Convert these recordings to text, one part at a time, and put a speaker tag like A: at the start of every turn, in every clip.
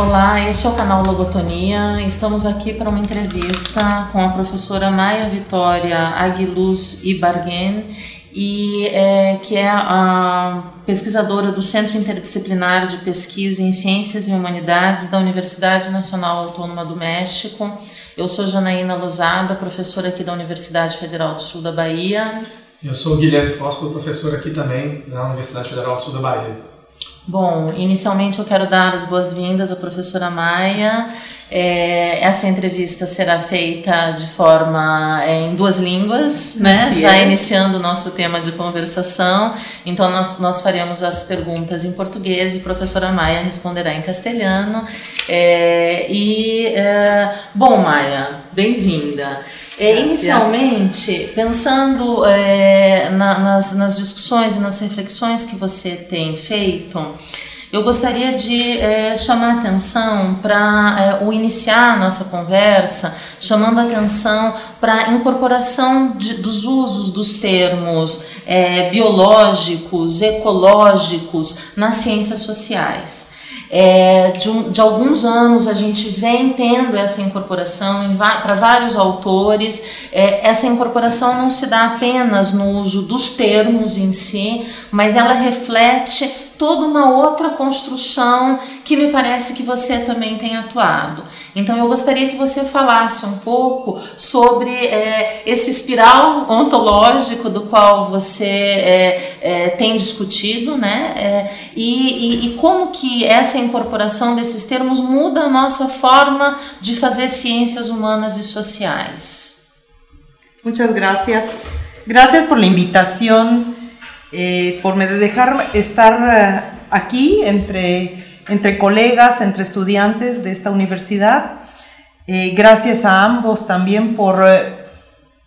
A: Olá, este é o canal Logotonia. Estamos aqui para uma entrevista com a professora Maia Vitória Aguiluz Ibarguen, e é, que é a pesquisadora do Centro Interdisciplinar de Pesquisa em Ciências e Humanidades da Universidade Nacional Autônoma do México. Eu sou Janaína Lozada, professora aqui da Universidade Federal do Sul da Bahia.
B: Eu sou Guilherme Fosco, professor aqui também da Universidade Federal do Sul da Bahia.
A: Bom, inicialmente eu quero dar as boas-vindas à professora Maia. É, essa entrevista será feita de forma é, em duas línguas, né? Já iniciando o nosso tema de conversação. Então nós, nós faremos as perguntas em português e a professora Maia responderá em castelhano. É, e é, bom, Maia, bem-vinda. É, inicialmente, pensando é, na, nas, nas discussões e nas reflexões que você tem feito, eu gostaria de é, chamar a atenção para é, o iniciar a nossa conversa, chamando a atenção para a incorporação de, dos usos dos termos é, biológicos, ecológicos nas ciências sociais. É, de, um, de, alguns anos a gente vem tendo essa incorporação para vários autores. É, essa incorporação não se dá apenas no uso dos termos em si, mas ela reflete toda uma outra construção que me parece que você também tem atuado. Então eu gostaria que você falasse um pouco sobre é, esse espiral ontológico do qual você é, é, tem discutido, né? É, e, e, e como que essa incorporação desses termos muda a nossa forma de fazer ciências humanas e sociais.
C: Muchas gracias. Gracias por la invitación. Eh, por me dejar estar eh, aquí entre, entre colegas, entre estudiantes de esta universidad. Eh, gracias a ambos también por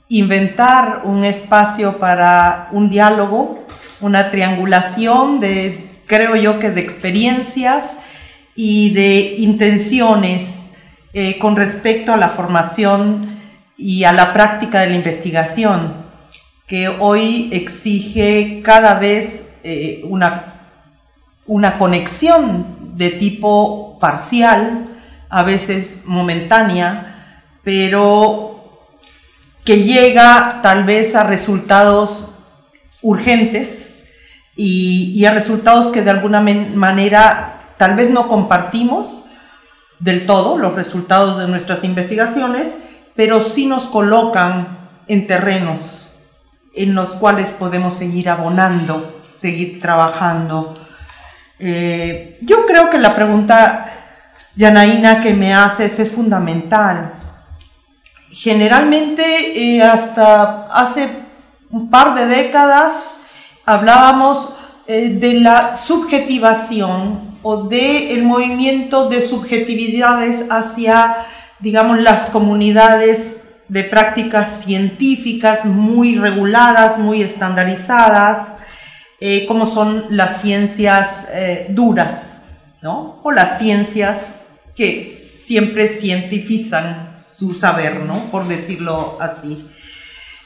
C: inventar un espacio para un diálogo, una triangulación de, creo yo que de experiencias y de intenciones con respecto a la formación y a la práctica de la investigación que hoy exige cada vez eh, una, una conexión de tipo parcial, a veces momentánea, pero que llega tal vez a resultados urgentes y, a resultados que de alguna manera tal vez no compartimos del todo, los resultados de nuestras investigaciones, pero sí nos colocan en terrenos en los cuales podemos seguir abonando, seguir trabajando. Eh, yo creo que la pregunta, Yanaína, que me haces es fundamental. Generalmente, eh, hasta hace un par de décadas, hablábamos eh, de la subjetivación o del el movimiento de subjetividades hacia, digamos, las comunidades de prácticas científicas muy reguladas, muy estandarizadas, eh, como son las ciencias eh, duras, ¿no? O las ciencias que siempre cientificizan su saber, ¿no? Por decirlo así.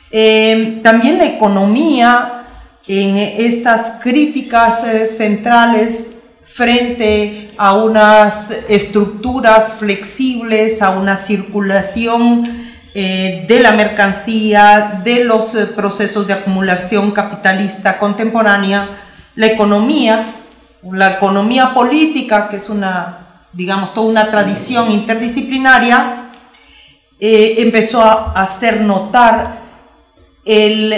C: Eh, también la economía en estas críticas centrales frente a unas estructuras flexibles, a una circulación eh, de la mercancía, de los eh, procesos de acumulación capitalista contemporánea, la economía, la economía política, que es una, digamos, toda una tradición interdisciplinaria, eh, empezó a hacer notar el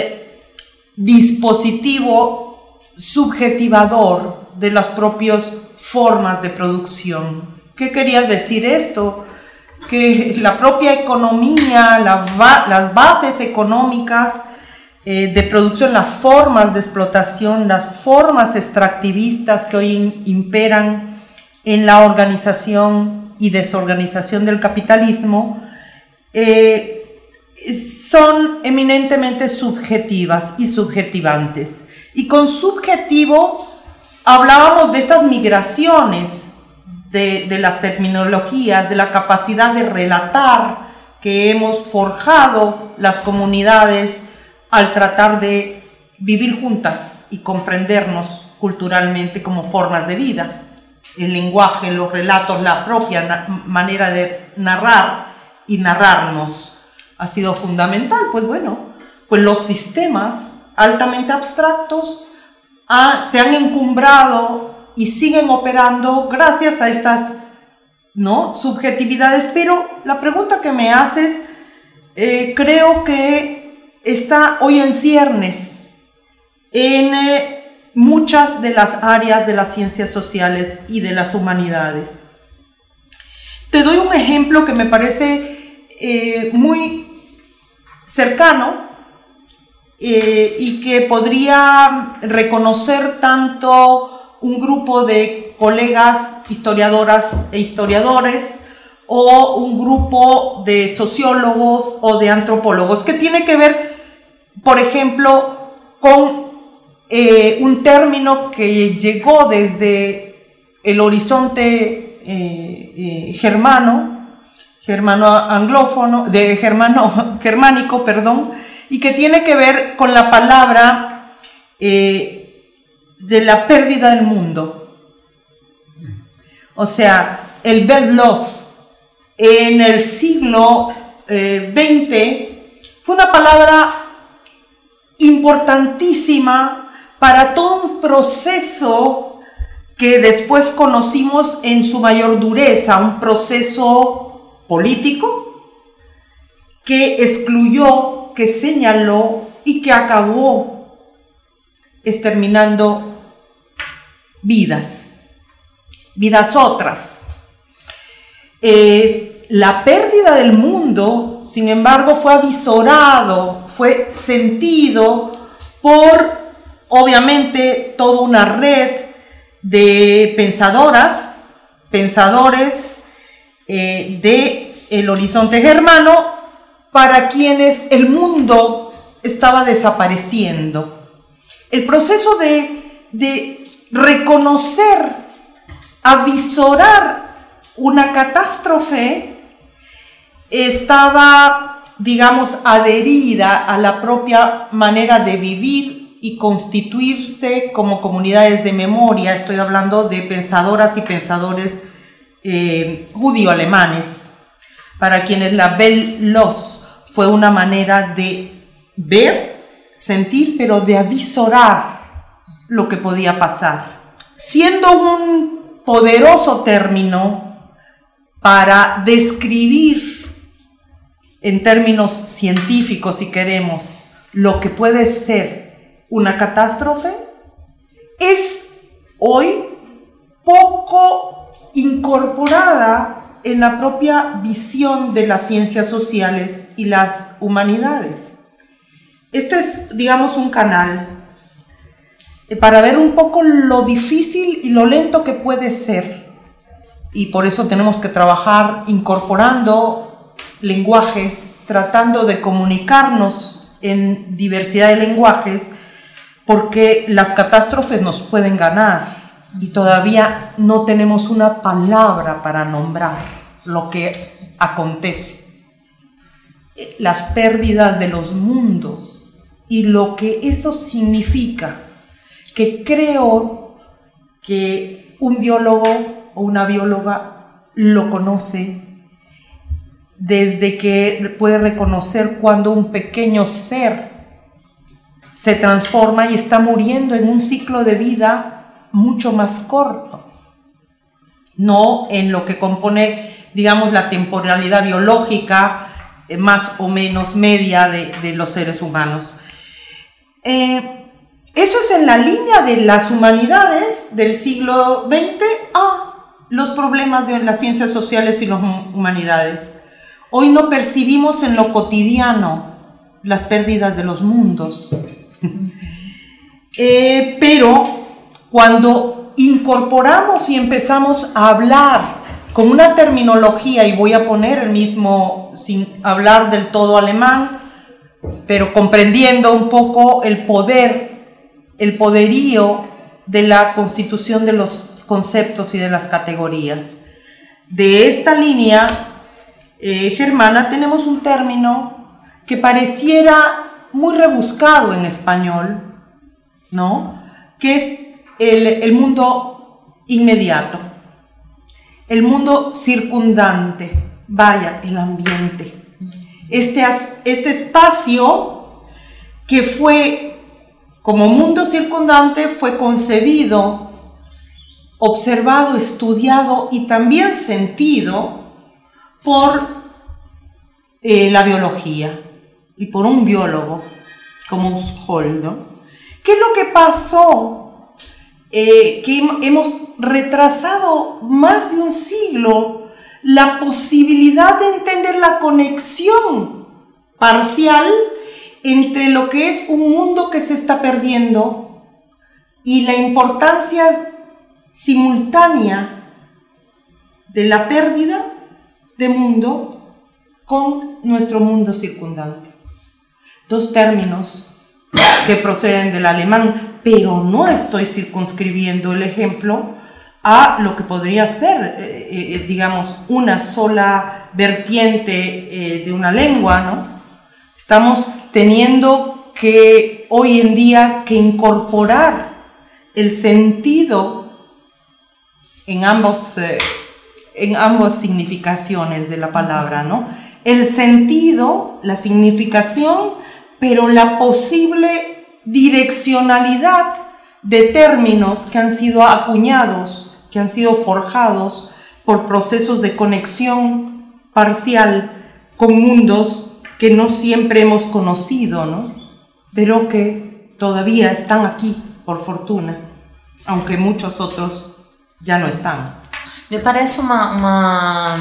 C: dispositivo subjetivador de las propias formas de producción. ¿Qué quería decir esto? Que la propia economía, las bases económicas eh, de producción, las formas de explotación, las formas extractivistas que hoy imperan en la organización y desorganización del capitalismo, eh, son eminentemente subjetivas y subjetivantes. Y con subjetivo hablábamos de estas migraciones de, las terminologías, de la capacidad de relatar que hemos forjado las comunidades al tratar de vivir juntas y comprendernos culturalmente como formas de vida. el lenguaje, los relatos, la propia manera de narrar y narrarnos ha sido fundamental. Pues bueno, pues los sistemas altamente abstractos se han encumbrado y siguen operando gracias a estas ¿no? subjetividades. Pero la pregunta que me haces eh, creo que está hoy en ciernes en eh, muchas de las áreas de las ciencias sociales y de las humanidades. Te doy un ejemplo que me parece eh, muy cercano y que podría reconocer tanto un grupo de colegas historiadoras e historiadores o un grupo de sociólogos o de antropólogos, que tiene que ver, por ejemplo, con eh, un término que llegó desde el horizonte eh, germano, germano anglófono, de germano germánico, perdón, y que tiene que ver con la palabra eh, de la pérdida del mundo. O sea, el verlos en el siglo XX eh, fue una palabra importantísima para todo un proceso que después conocimos en su mayor dureza, un proceso político que excluyó que señaló y que acabó exterminando vidas, vidas otras. Eh, la pérdida del mundo, sin embargo, fue avisorado, fue sentido por, obviamente, toda una red de pensadoras, pensadores eh, de el horizonte germano para quienes el mundo estaba desapareciendo. El proceso de, reconocer, avisorar una catástrofe estaba, digamos, adherida a la propia manera de vivir y constituirse como comunidades de memoria. Estoy hablando de pensadoras y pensadores eh, judío-alemanes, para quienes la Belle Los fue una manera de ver, sentir, pero de avisorar lo que podía pasar. Siendo un poderoso término para describir en términos científicos, si queremos, lo que puede ser una catástrofe, es hoy poco incorporada en la propia visión de las ciencias sociales y las humanidades. Este es, digamos, un canal para ver un poco lo difícil y lo lento que puede ser. Y por eso tenemos que trabajar incorporando lenguajes, tratando de comunicarnos en diversidad de lenguajes, porque las catástrofes nos pueden ganar y todavía no tenemos una palabra para nombrar lo que acontece. Las pérdidas de los mundos y lo que eso significa, que creo que un biólogo o una bióloga lo conoce desde que puede reconocer cuando un pequeño ser se transforma y está muriendo en un ciclo de vida mucho más corto, no en lo que compone, digamos, la temporalidad biológica eh, más o menos media de, los seres humanos. Eh, eso es en la línea de las humanidades del siglo XX a los problemas de las ciencias sociales y las humanidades. Hoy no percibimos en lo cotidiano las pérdidas de los mundos, eh, pero cuando incorporamos y empezamos a hablar con una terminología, y voy a poner el mismo sin hablar del todo alemán, pero comprendiendo un poco el poder, el poderío de la constitución de los conceptos y de las categorías. De esta línea eh, germana tenemos un término que pareciera muy rebuscado en español, ¿no? Que es el, mundo inmediato. el mundo circundante, vaya, el ambiente. Este, este espacio que fue como mundo circundante fue concebido, observado, estudiado y también sentido por eh, la biología y por un biólogo como Holdo. ¿Qué es lo que pasó? Eh, que hemos retrasado más de un siglo la posibilidad de entender la conexión parcial entre lo que es un mundo que se está perdiendo y la importancia simultánea de la pérdida de mundo con nuestro mundo circundante. Dos términos que proceden del alemán, pero no estoy circunscribiendo el ejemplo a lo que podría ser, eh, eh, digamos, una sola vertiente eh, de una lengua, ¿no? Estamos teniendo que hoy en día que incorporar el sentido en ambos en ambas significaciones de la palabra, ¿no? El sentido, la significación, pero la posible direccionalidad de términos que han sido acuñados, que han sido forjados por procesos de conexión parcial con mundos que no siempre hemos conocido, ¿no? Pero que todavía están aquí, por fortuna, aunque muchos otros já não estão.
A: Me parece uma, uma,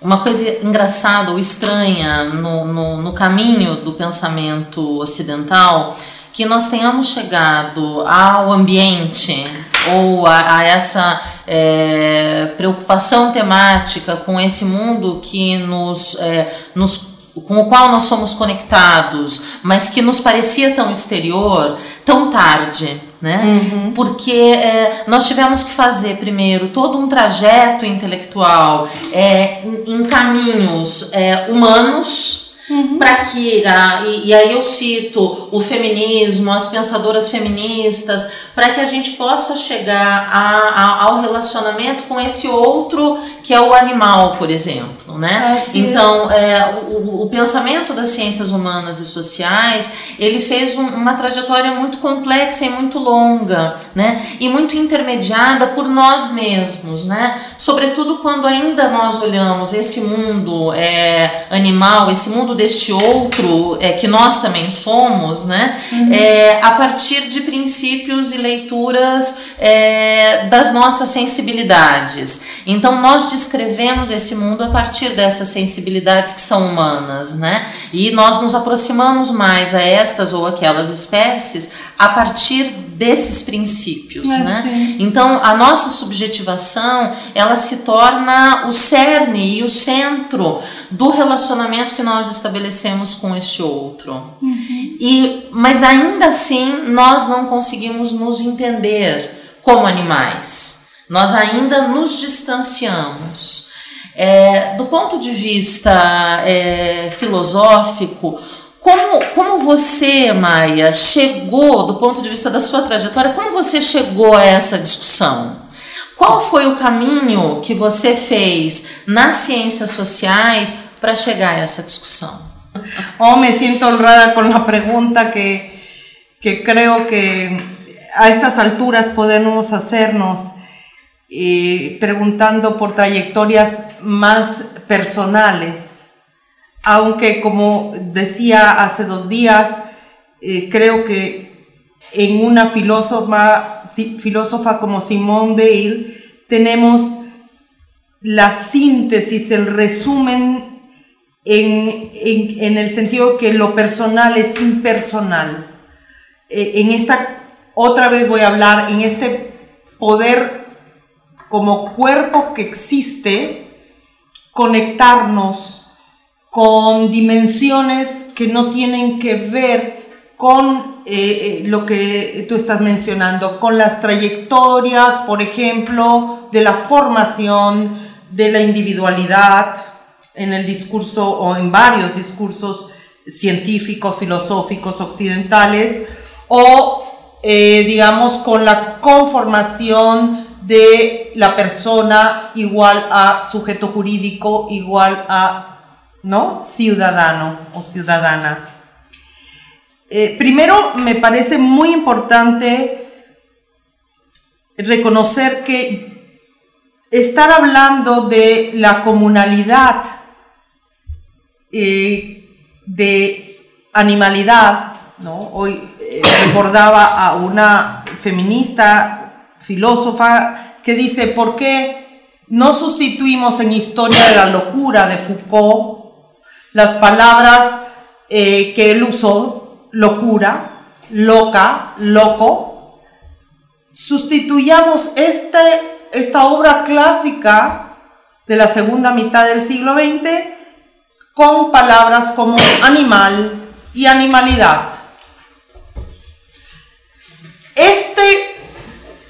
A: uma coisa engraçada ou estranha no, no, no caminho do pensamento ocidental que nós tenhamos chegado ao ambiente ou a, a essa é, preocupação temática com esse mundo que nos, é, nos com o qual nós somos conectados, mas que nos parecia tão exterior, tão tarde. Né? Uhum. Porque é, nós tivemos que fazer primeiro todo um trajeto intelectual é, em caminhos é, humanos Uhum. Para que, ah, e, e, aí eu cito o feminismo, as pensadoras feministas, para que a gente possa chegar a, a, ao relacionamento com esse outro que é o animal, por exemplo. Né? Ah, então, é, o, o, pensamento das ciências humanas e sociais ele fez um, uma trajetória muito complexa e muito longa, né? e muito intermediada por nós mesmos, né? sobretudo quando ainda nós olhamos esse mundo é, animal, esse mundo deste outro é, que nós também somos, né? Uhum. É, a partir de princípios e leituras é, das nossas sensibilidades. Então nós descrevemos esse mundo a partir dessas sensibilidades que são humanas, né? E nós nos aproximamos mais a estas ou aquelas espécies a partir desses princípios, é, né? Sim. Então a nossa subjetivação ela se torna o cerne e o centro do relacionamento que nós estabelecemos com este outro. Uhum. E mas ainda assim nós não conseguimos nos entender como animais. Nós ainda nos distanciamos. É, do ponto de vista é, filosófico, como, como você, Maia, chegou, do ponto de vista da sua trajetória, como você chegou a essa discussão? Qual foi o caminho que você fez nas ciências sociais para chegar a essa discussão?
C: Oh, me sinto honrada com a pergunta que, que creo que a estas alturas podemos hacernos eh, preguntando por trayectorias más personales aunque como decía hace dos días, eh, creo que en una filósofa, como Simone Weil tenemos la síntesis, el resumen en, en, el sentido que lo personal es impersonal. Eh, en esta, otra vez voy a hablar, en este poder como cuerpo que existe, conectarnos con dimensiones que no tienen que ver con eh, eh, lo que tú estás mencionando, con las trayectorias, por ejemplo, de la formación, de la individualidad en el discurso o en varios discursos científicos, filosóficos occidentales, o eh, digamos con la conformación de la persona igual a sujeto jurídico igual a ¿no? ciudadano o ciudadana. Eh, primero, me parece muy importante reconocer que estar hablando de la comunalidad, eh, de animalidad, ¿no? hoy eh, recordaba a una feminista, filósofa, que dice, ¿por qué no sustituimos en Historia de la Locura de Foucault las palabras que él usó locura, loca, loco, sustituyamos este, esta obra clásica de la segunda mitad del siglo XX con palabras como animal y animalidad. Este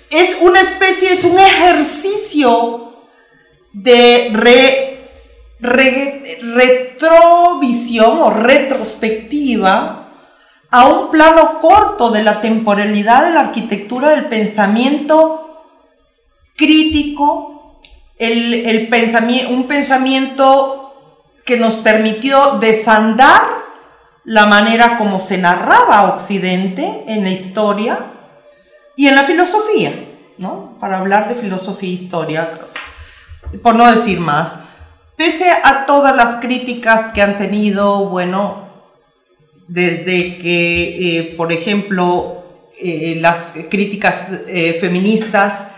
C: es una especie, es un ejercicio de retrovisión o retrospectiva a un plano corto de la temporalidad de la arquitectura del pensamiento crítico, el, pensamiento, un pensamiento que nos permitió desandar la manera como se narraba Occidente en la historia y en la filosofía, ¿no? Para hablar de filosofía e historia, por no decir más. Pese a todas las críticas que han tenido, bueno, desde que, eh, por ejemplo, eh, las críticas eh, feministas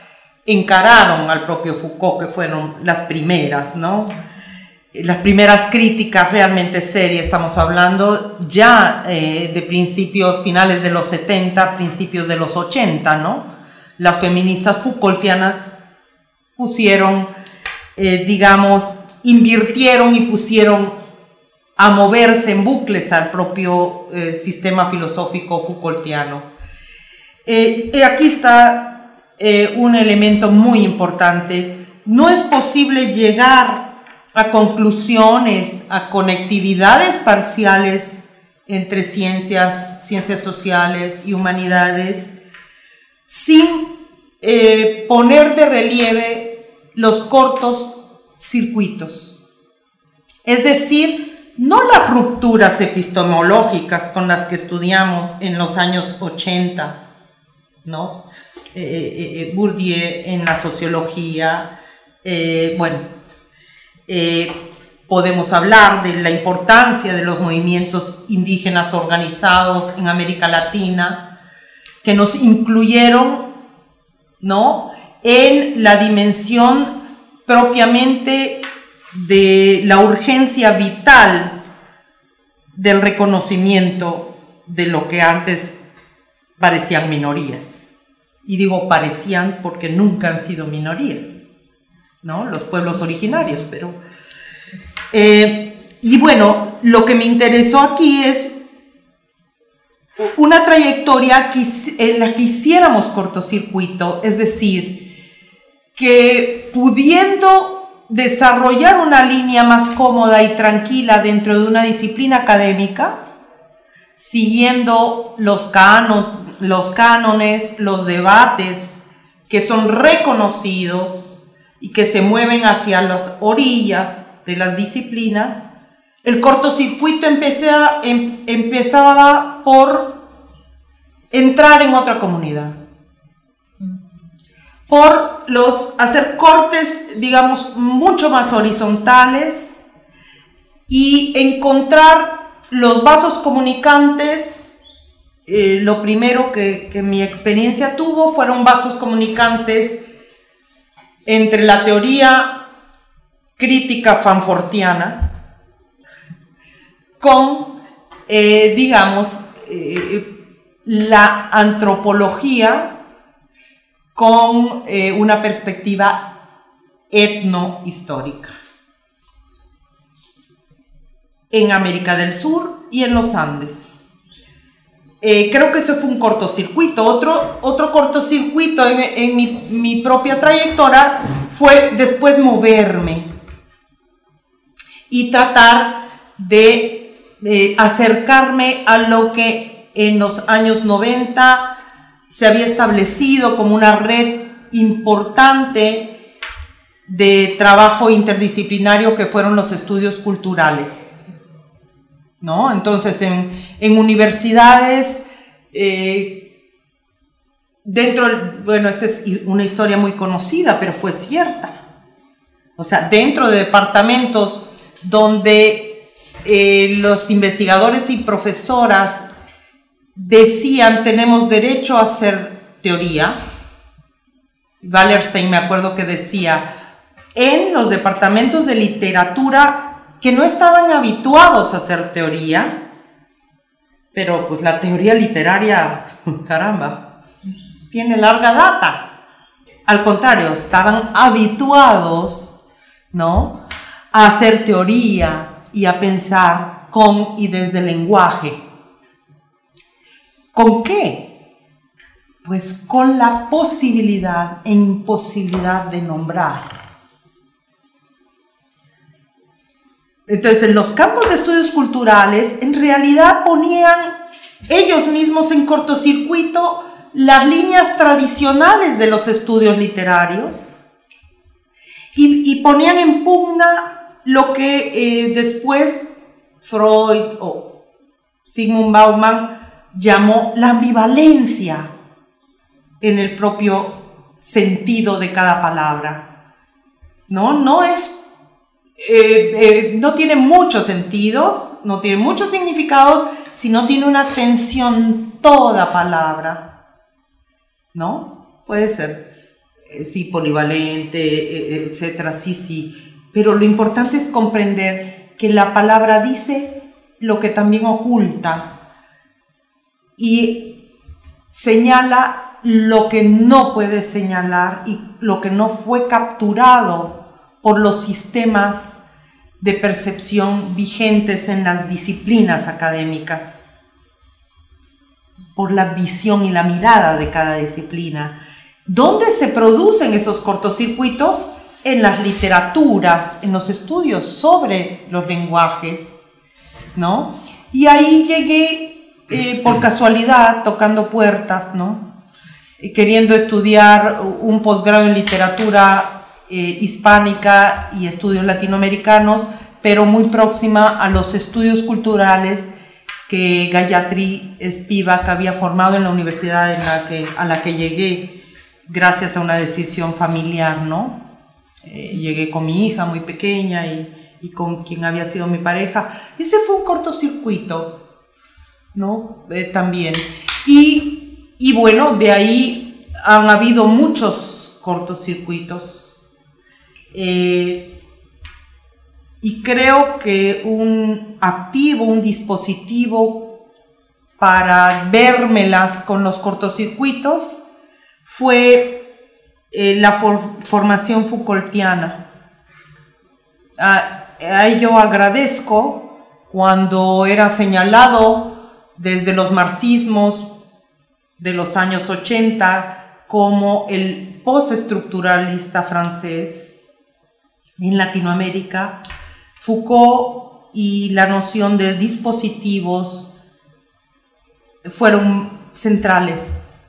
C: encararon al propio Foucault, que fueron las primeras, ¿no? Las primeras críticas realmente serias, estamos hablando ya de principios finales de los 70, principios de los 80, ¿no? Las feministas Foucaultianas pusieron, digamos, invirtieron y pusieron a moverse en bucles al propio eh, sistema filosófico Foucaultiano. Eh, aquí está eh, un elemento muy importante. No es posible llegar a conclusiones, a conectividades parciales entre ciencias, ciencias sociales y humanidades sin poner de relieve los cortos circuitos. Es decir, no las rupturas epistemológicas con las que estudiamos en los años 80, ¿no? Eh, eh, eh, Bourdieu en la sociología, bueno, podemos hablar de la importancia de los movimientos indígenas organizados en América Latina, que nos incluyeron, ¿no? En la dimensión propiamente de la urgencia vital del reconocimiento de lo que antes parecían minorías. Y digo parecían porque nunca han sido minorías, ¿no? Los pueblos originarios, pero... Eh, y bueno, lo que me interesó aquí es una trayectoria en la que hiciéramos cortocircuito, es decir, que pudiendo desarrollar una línea más cómoda y tranquila dentro de una disciplina académica, siguiendo los, cánones, los debates que son reconocidos y que se mueven hacia las orillas de las disciplinas, el cortocircuito em, empezaba por entrar en otra comunidad por los hacer cortes, digamos, mucho más horizontales y encontrar los vasos comunicantes. Eh, lo primero que, que mi experiencia tuvo fueron vasos comunicantes entre la teoría crítica fanfortiana con, eh, digamos, eh, la antropología con eh, una perspectiva etnohistórica en América del Sur y en los Andes. Eh, creo que eso fue un cortocircuito. Otro, otro cortocircuito en, mi, propia trayectoria fue después moverme y tratar de, de acercarme a lo que en los años 90 se había establecido como una red importante de trabajo interdisciplinario que fueron los estudios culturales. ¿no? Entonces, en, universidades, eh, dentro, bueno, esta es una historia muy conocida, pero fue cierta. O sea, dentro de departamentos donde eh, los investigadores y profesoras decían tenemos derecho a hacer teoría. Wallerstein me acuerdo que decía, en los departamentos de literatura que no estaban habituados a hacer teoría, pero pues la teoría literaria, caramba, tiene larga data. Al contrario, estaban habituados, ¿no? A hacer teoría y a pensar con y desde el lenguaje. ¿Con qué? Pues con la posibilidad e imposibilidad de nombrar. Entonces, en los campos de estudios culturales, en realidad ponían ellos mismos en cortocircuito las líneas tradicionales de los estudios literarios y, ponían en pugna lo que eh, después Freud o Sigmund Bauman llamó la ambivalencia en el propio sentido de cada palabra. No, no es, eh, eh, no tiene muchos sentidos, no tiene muchos significados, sino tiene una tensión toda palabra. ¿No? Puede ser, eh, sí, polivalente, etcétera, sí, sí. Pero lo importante es comprender que la palabra dice lo que también oculta y señala lo que no puede señalar y lo que no fue capturado por los sistemas de percepción vigentes en las disciplinas académicas, por la visión y la mirada de cada disciplina. ¿Dónde se producen esos cortocircuitos? En las literaturas, en los estudios sobre los lenguajes, ¿no? Y ahí llegué por casualidad tocando puertas, ¿no? Queriendo estudiar un posgrado en literatura eh, hispánica y estudios latinoamericanos, pero muy próxima a los estudios culturales que Gayatri Spivak había formado en la universidad en la que, a la que llegué gracias a una decisión familiar, ¿no? Eh, llegué con mi hija muy pequeña y, y con quien había sido mi pareja. Ese fue un cortocircuito ¿no? Eh, también. Y, y, bueno, de ahí han habido muchos cortocircuitos. Eh, y creo que un activo, un dispositivo para vérmelas con los cortocircuitos fue eh, la formación Foucaultiana. A, a ello agradezco cuando era señalado desde los marxismos de los años 80 como el postestructuralista francés en Latinoamérica, Foucault y la noción de dispositivos fueron centrales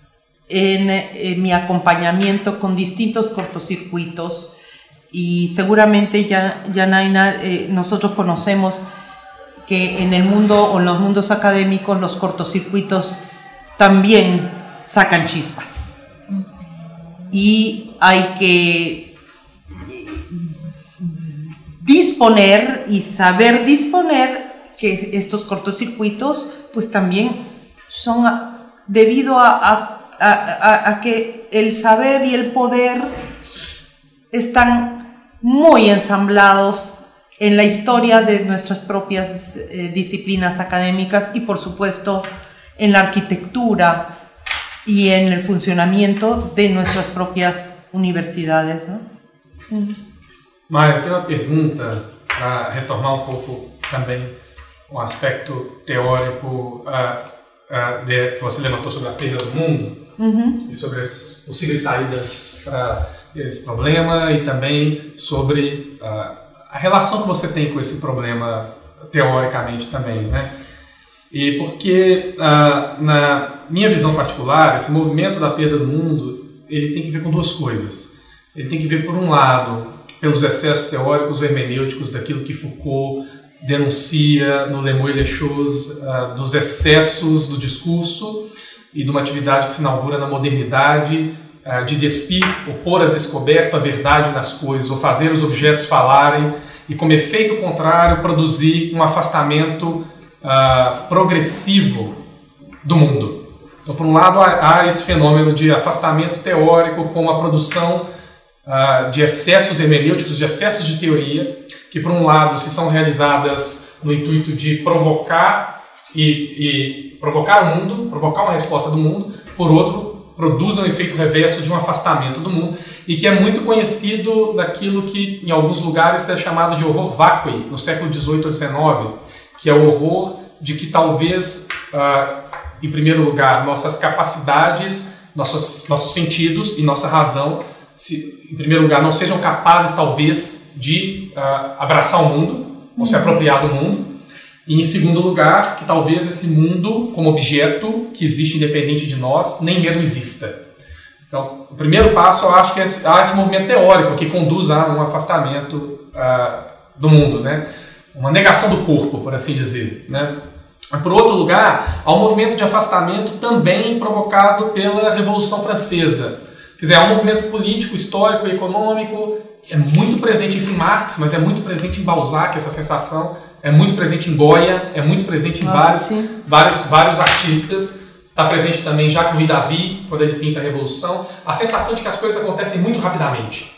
C: en, mi acompañamiento con distintos cortocircuitos y seguramente ya, ya Naina, eh, nosotros conocemos que en el mundo o en los mundos académicos los cortocircuitos también sacan chispas. Y hay que disponer y saber disponer que estos cortocircuitos pues también son debido a, a que el saber y el poder están muy ensamblados en la historia de nuestras propias eh, disciplinas académicas y por supuesto en la arquitectura y en el funcionamiento de nuestras propias universidades. ¿no?
B: Maia, eu tenho uma pergunta para retomar um pouco também um aspecto teórico uh, uh, de, que você levantou sobre a perda do mundo uhum. e sobre as possíveis saídas para esse problema e também sobre uh, a relação que você tem com esse problema teoricamente também, né? E porque, uh, na minha visão particular, esse movimento da perda do mundo ele tem que ver com duas coisas. Ele tem que ver, por um lado, pelos excessos teóricos hermenêuticos daquilo que Foucault denuncia no Le Mots et les Choses, uh, dos excessos do discurso e de uma atividade que se inaugura na modernidade, de despir, ou pôr a descoberto a verdade das coisas, ou fazer os objetos falarem, e como efeito contrário produzir um afastamento uh, progressivo do mundo. Então, por um lado, há, há esse fenômeno de afastamento teórico com a produção uh, de excessos hermenêuticos, de excessos de teoria, que, por um lado, se são realizadas no intuito de provocar e, e provocar o mundo, provocar uma resposta do mundo, por outro, produzem um efeito reverso de um afastamento do mundo e que é muito conhecido daquilo que em alguns lugares é chamado de horror vacui no século XVIII ou XIX, que é o horror de que talvez, uh, em primeiro lugar, nossas capacidades, nossos, nossos sentidos e nossa razão se, em primeiro lugar, não sejam capazes, talvez, de uh, abraçar o mundo, ou se uhum. apropriar do mundo. E, em segundo lugar, que talvez esse mundo, como objeto que existe independente de nós, nem mesmo exista. Então, o primeiro passo, eu acho que é há esse movimento teórico que conduz a um afastamento uh, do mundo, né? uma negação do corpo, por assim dizer. Né? Por outro lugar, há um movimento de afastamento também provocado pela Revolução Francesa, Quer dizer, é um movimento político, histórico econômico, é muito presente isso em Marx, mas é muito presente em Balzac, essa sensação, é muito presente em Goya, é muito presente em ah, vários, vários, vários artistas, está presente também já com o Davi, quando ele pinta a Revolução, a sensação de que as coisas acontecem muito rapidamente.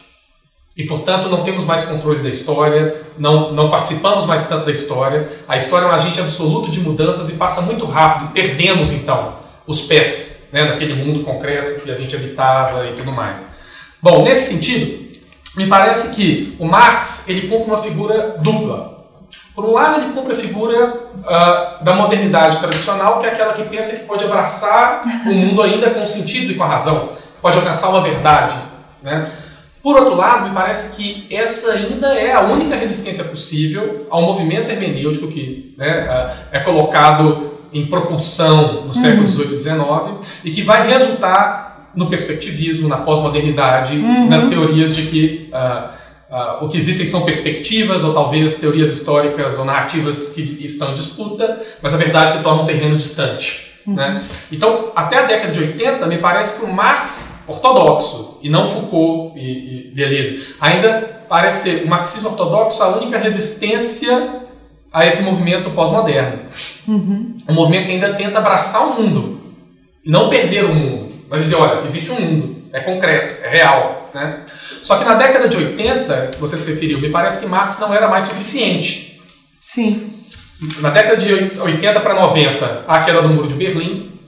B: E, portanto, não temos mais controle da história, não, não participamos mais tanto da história. A história é um agente absoluto de mudanças e passa muito rápido. Perdemos, então, os pés né, naquele mundo concreto que a gente habitava e tudo mais. Bom, nesse sentido, me parece que o Marx ele cumpre uma figura dupla. Por um lado, ele cumpre a figura uh, da modernidade tradicional, que é aquela que pensa que pode abraçar o mundo ainda com os sentidos e com a razão, pode alcançar uma verdade. Né? Por outro lado, me parece que essa ainda é a única resistência possível ao movimento hermenêutico que né, uh, é colocado em propulsão no século XVIII e XIX e que vai resultar no perspectivismo, na pós-modernidade, uhum. nas teorias de que uh, uh, o que existem são perspectivas ou talvez teorias históricas ou narrativas que estão em disputa, mas a verdade se torna um terreno distante. Uhum. Né? Então, até a década de 80, me parece que o Marx ortodoxo, e não Foucault e, e Deleuze, ainda parece ser o marxismo ortodoxo a única resistência a esse movimento pós-moderno. Uhum. Um movimento que ainda tenta abraçar o mundo e não perder o mundo, mas dizer, olha, existe um mundo, é concreto, é real. Né? Só que na década de 80, você se referiu, me parece que Marx não era mais suficiente.
C: Sim.
B: Na década de 80 para 90, há a queda do Muro de Berlim,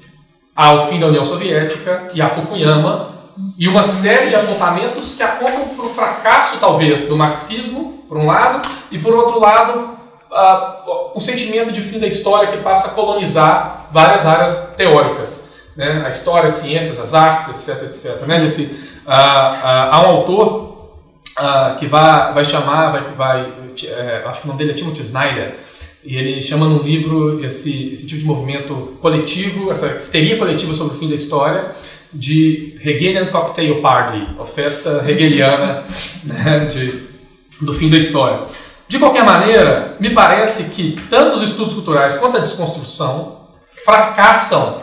B: há o fim da União Soviética e há Fukuyama, e uma série de apontamentos que apontam para o fracasso, talvez, do marxismo, por um lado, e por outro lado, uh, um sentimento de fim da história que passa a colonizar várias áreas teóricas. Né? A história, as ciências, as artes, etc. etc. Né? Esse, há um autor que vai, vai chamar, vai, vai, é, acho que o nome dele é Timothy Snyder, e ele chama no livro esse, esse tipo de movimento coletivo, essa histeria coletiva sobre o fim da história, de Hegelian Cocktail Party, a festa hegeliana né, de, do fim da história. De qualquer maneira, me parece que tanto os estudos culturais quanto a desconstrução fracassam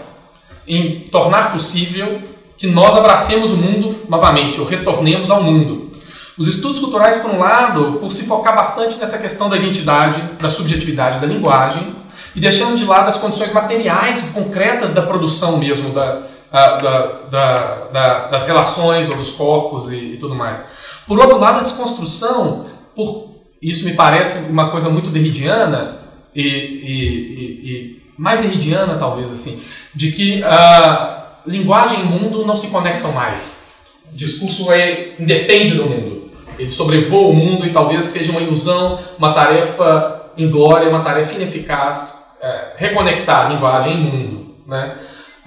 B: em tornar possível que nós abracemos o mundo novamente, ou retornemos ao mundo. Os estudos culturais, por um lado, por se focar bastante nessa questão da identidade, da subjetividade da linguagem, e deixando de lado as condições materiais e concretas da produção mesmo, da, da, da, da das relações ou dos corpos e, e tudo mais. Por outro lado, a desconstrução, por isso me parece uma coisa muito derridiana e, e, e, e mais derridiana talvez assim, de que uh, linguagem e mundo não se conectam mais. O discurso é, independe do mundo. Ele sobrevoa o mundo e talvez seja uma ilusão, uma tarefa inglória, uma tarefa ineficaz, é, reconectar linguagem e mundo. Né?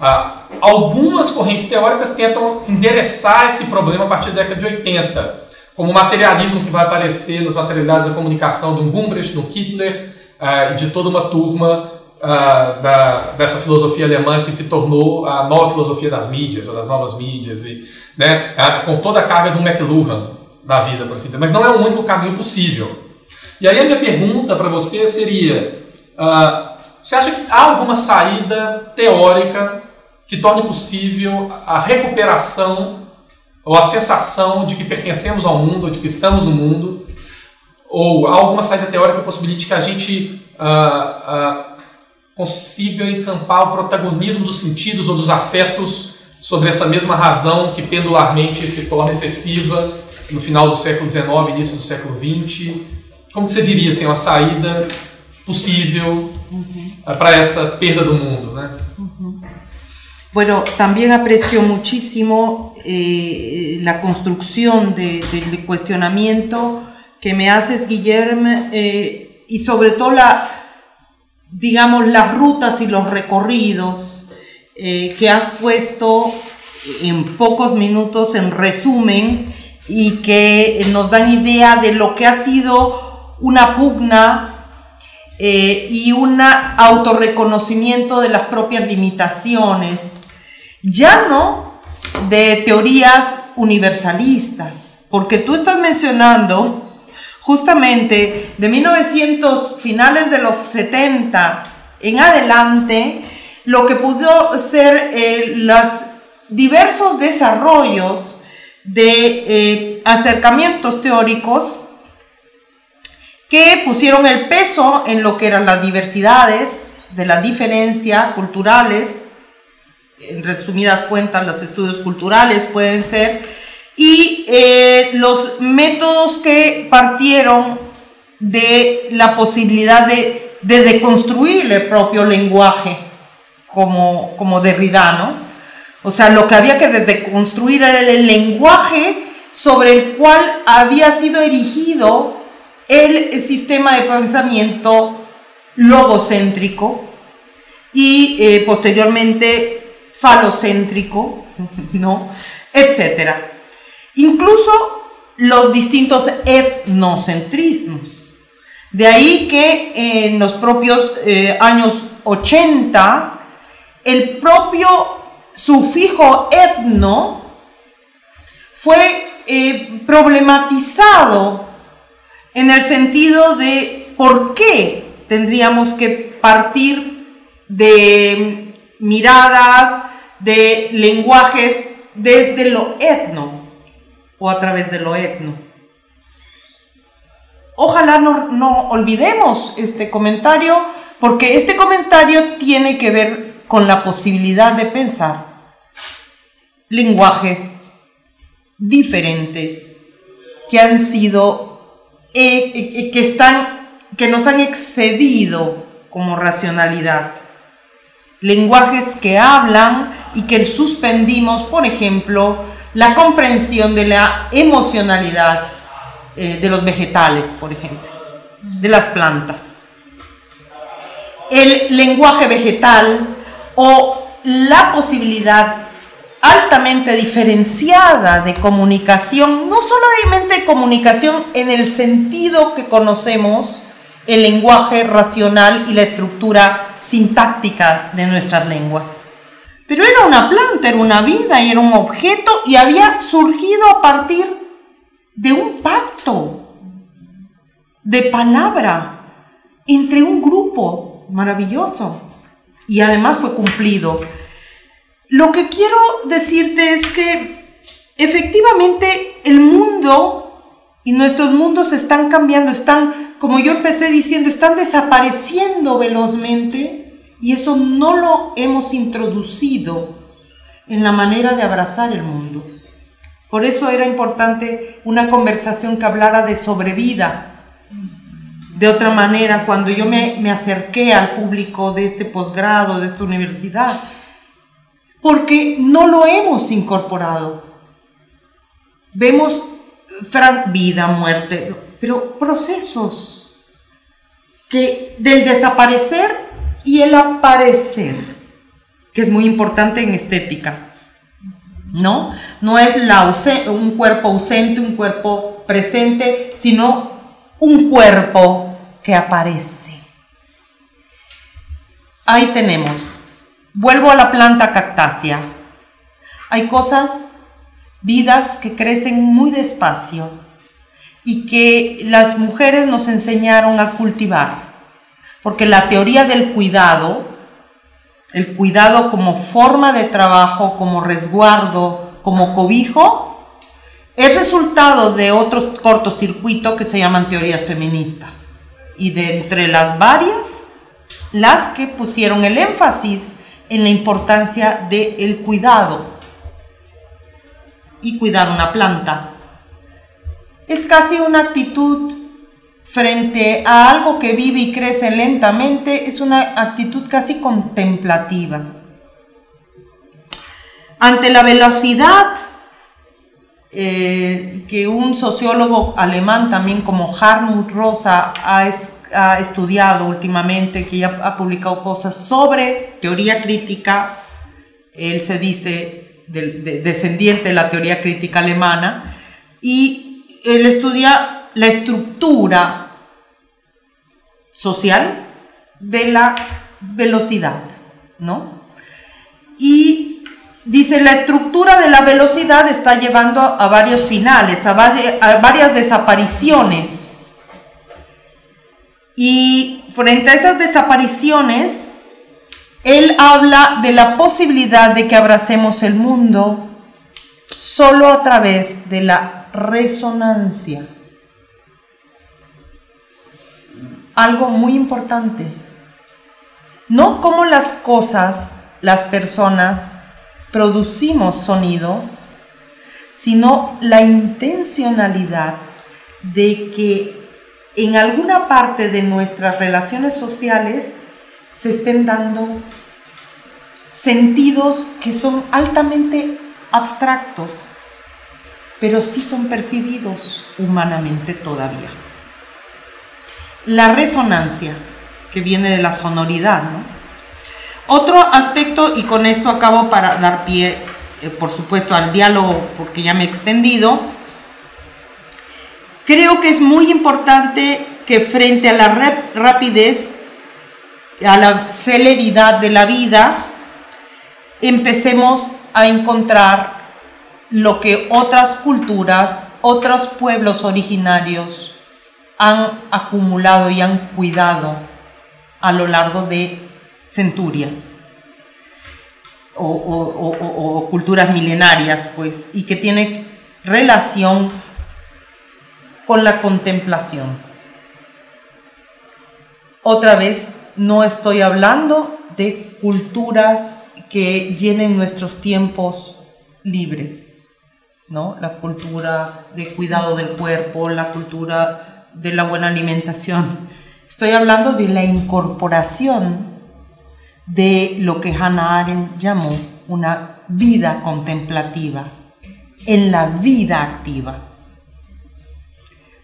B: Ah, algumas correntes teóricas tentam endereçar esse problema a partir da década de 80 como o materialismo que vai aparecer nas materialidades da comunicação do Gumbrecht, do Kittler uh, e de toda uma turma uh, da, dessa filosofia alemã que se tornou a nova filosofia das mídias, ou das novas mídias, e, né, com toda a carga do McLuhan da vida, por assim dizer. Mas não é o único caminho possível. E aí a minha pergunta para você seria: uh, você acha que há alguma saída teórica que torne possível a recuperação ou a sensação de que pertencemos ao mundo, ou de que estamos no mundo, ou há alguma saída teórica que possibilite que a gente uh, consiga encampar o protagonismo dos sentidos ou dos afetos sobre essa mesma razão que pendularmente se torna excessiva no final do século XIX, início do século XX. Como que você diria assim, uma saída possível uhum. para essa perda do mundo, né?
C: Uhum. Bueno, también aprecio muchísimo eh, la construcción de, del cuestionamiento que me haces, Guillermo, eh, y sobre todo la, digamos, las rutas y los recorridos eh, que has puesto en pocos minutos en resumen y que nos dan idea de lo que ha sido una pugna eh, y un autorreconocimiento de las propias limitaciones, ya no de teorías universalistas, porque tú estás mencionando justamente de 1900, finales de los 70 en adelante, lo que pudo ser eh, los diversos desarrollos de eh, acercamientos teóricos que pusieron el peso en lo que eran las diversidades, de la diferencia culturales, en resumidas cuentas los estudios culturales pueden ser, y eh, los métodos que partieron de la posibilidad de, de deconstruir el propio lenguaje, como, como Derrida, ¿no? O sea, lo que había que deconstruir era el lenguaje sobre el cual había sido erigido el sistema de pensamiento logocéntrico y eh, posteriormente falocéntrico, ¿no? Etcétera. Incluso los distintos etnocentrismos. De ahí que en los propios eh, años 80, el propio sufijo etno fue eh, problematizado en el sentido de por qué tendríamos que partir de miradas, de lenguajes desde lo etno o a través de lo etno. Ojalá no, olvidemos este comentario porque este comentario tiene que ver con la posibilidad de pensar lenguajes diferentes que han sido eh, eh, que, están, que nos han excedido como racionalidad. Lenguajes que hablan y que suspendimos, por ejemplo, la comprensión de la emocionalidad eh, de los vegetales, por ejemplo, de las plantas. El lenguaje vegetal o la posibilidad altamente diferenciada de comunicación, no solamente comunicación en el sentido que conocemos el lenguaje racional y la estructura sintáctica de nuestras lenguas. Pero era una planta, era una vida y era un objeto y había surgido a partir de un pacto de palabra entre un grupo maravilloso y además fue cumplido. Lo que quiero decirte es que efectivamente el mundo y nuestros mundos están cambiando, están, como yo empecé diciendo, están desapareciendo velozmente y eso no lo hemos introducido en la manera de abrazar el mundo. Por eso era importante una conversación que hablara de sobrevida. De otra manera, cuando yo me, me acerqué al público de este posgrado, de esta universidad, porque no lo hemos incorporado. Vemos vida, muerte, pero procesos que del desaparecer y el aparecer, que es muy importante en estética. ¿No? No es un cuerpo ausente, un cuerpo presente, sino un cuerpo que aparece. ahí tenemos. Vuelvo a la planta cactácea. Hay cosas, vidas que crecen muy despacio y que las mujeres nos enseñaron a cultivar. Porque la teoría del cuidado, el cuidado como forma de trabajo, como resguardo, como cobijo, es resultado de otros cortocircuitos que se llaman teorías feministas. Y de entre las varias, las que pusieron el énfasis en la importancia del cuidado y cuidar una planta. Es casi una actitud frente a algo que vive y crece lentamente, es una actitud casi contemplativa. Ante la velocidad eh, que un sociólogo alemán también como Hartmut Rosa ha, estudiado últimamente, que ya ha publicado cosas sobre teoría crítica, él se dice descendiente de la teoría crítica alemana, y él estudia la estructura social de la velocidad, ¿no? Y Dice, la estructura de la velocidad está llevando a varios finales, a, varias desapariciones. Y frente a esas desapariciones, él habla de la posibilidad de que abracemos el mundo solo a través de la resonancia. Algo muy importante. No como las cosas, las personas, producimos sonidos, sino la intencionalidad de que en alguna parte de nuestras relaciones sociales se estén dando sentidos que son altamente abstractos, pero sí son percibidos humanamente todavía. La resonancia, que viene de la sonoridad, ¿no? Otro aspecto, y con esto acabo para dar pie, eh, por supuesto, al diálogo, porque ya me he extendido, creo que es muy importante que frente a la rapidez, a la celeridad de la vida, empecemos a encontrar lo que otras culturas, otros pueblos originarios han acumulado y han cuidado a lo largo de centurias o, culturas milenarias, pues, y que tiene relación con la contemplación. Otra vez, no estoy hablando de culturas que llenen nuestros tiempos libres, ¿no? La cultura de cuidado del cuerpo, la cultura de la buena alimentación. Estoy hablando de la incorporación de lo que Hannah Arendt llamó una vida contemplativa, en la vida activa.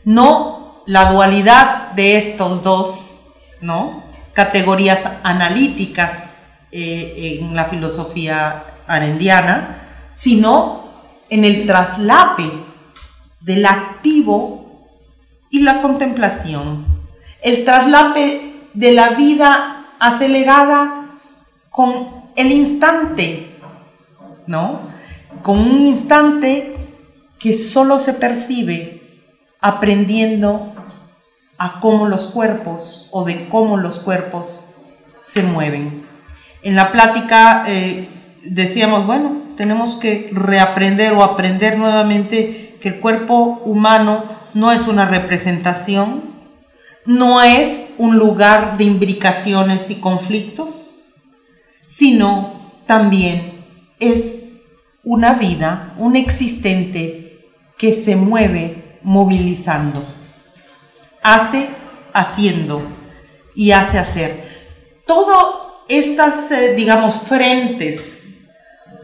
C: No la dualidad de estos dos, ¿no? categorías analíticas eh, en la filosofía arendiana, sino en el traslape del activo y la contemplación, el traslape de la vida acelerada con el instante, ¿no? Con un instante que solo se percibe aprendiendo a cómo los cuerpos o de cómo los cuerpos se mueven. En la plática eh, decíamos, bueno, tenemos que reaprender o aprender nuevamente que el cuerpo humano no es una representación, no es un lugar de imbricaciones y conflictos, sino también es una vida, un existente que se mueve movilizando, hace haciendo y hace hacer. Todas estas, eh, digamos, frentes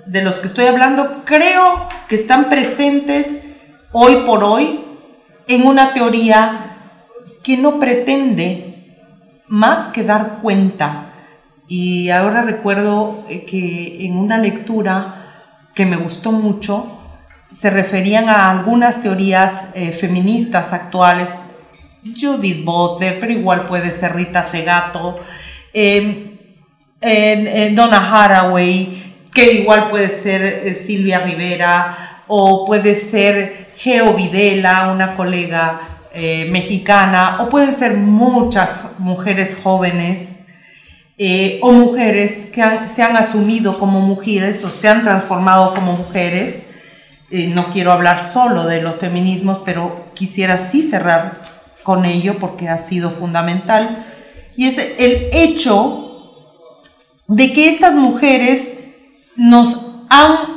C: de los que estoy hablando, creo que están presentes hoy por hoy en una teoría que no pretende más que dar cuenta. Y ahora recuerdo eh, que en una lectura que me gustó mucho, se referían a algunas teorías eh, feministas actuales, Judith Butler, pero igual puede ser Rita Segato, em, Donna Haraway, que igual puede ser eh, Silvia Rivera, o puede ser Geo Videla, una colega eh, mexicana, o pueden ser muchas mujeres jóvenes eh, o mujeres que se han asumido como mujeres o se han transformado como mujeres. no quiero hablar solo de los feminismos, pero quisiera sí cerrar con ello porque ha sido fundamental. Y es el hecho de que estas mujeres nos han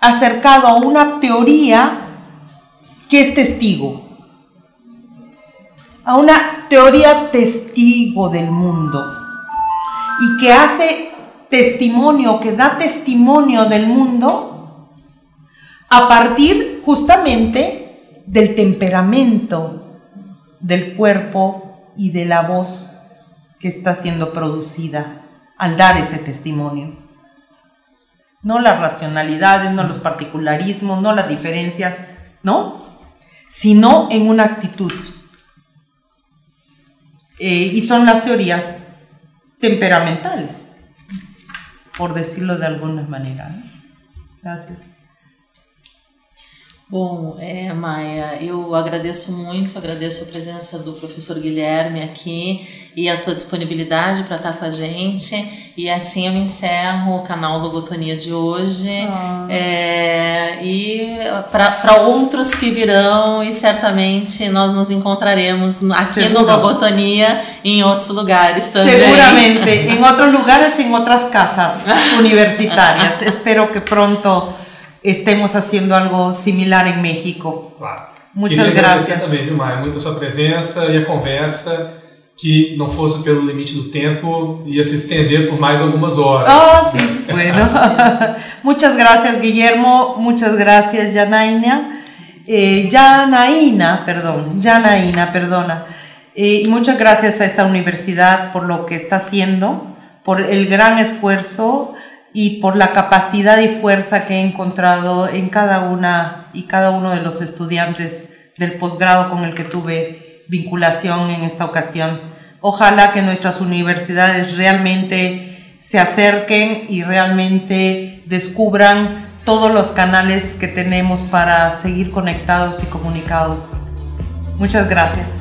C: acercado a una teoría que es testigo, a una teoría testigo del mundo y que hace testimonio, que da testimonio del mundo a partir justamente del temperamento del cuerpo y de la voz que está siendo producida al dar ese testimonio. No las racionalidades, no los particularismos, no las diferencias, ¿no? Sino en una actitud. Eh, y son las teorías temperamentales, por decirlo de alguna manera. Gracias.
A: Bom, é, Maia, eu agradeço muito, agradeço a presença do professor Guilherme aqui e a tua disponibilidade para estar com a gente. E assim eu encerro o canal Logotonia de hoje. Ah. É, e para outros que virão, e certamente nós nos encontraremos aqui no Logotonia e em outros lugares também.
C: Seguramente, em outros lugares e em outras casas universitárias. Espero que pronto estemos haciendo algo similar em México.
B: Claro. Muitas Queria graças. também, viu, Maia? Muito a sua presença e a conversa que não fosse pelo limite do tempo ia se estender por mais algumas horas.
C: Oh, sim, bueno. muchas gracias, Guillermo. Muchas gracias, Janaina. Eh, Janaína, perdón, Janaína, perdona. Eh, y muchas gracias a esta universidad por lo que está haciendo, por el gran esfuerzo y por la capacidad y fuerza que he encontrado en cada una y cada uno de los estudiantes del posgrado con el que tuve vinculación en esta ocasión. Ojalá que nuestras universidades realmente se acerquen y realmente descubran todos los canales que tenemos para seguir conectados y comunicados. Muchas gracias.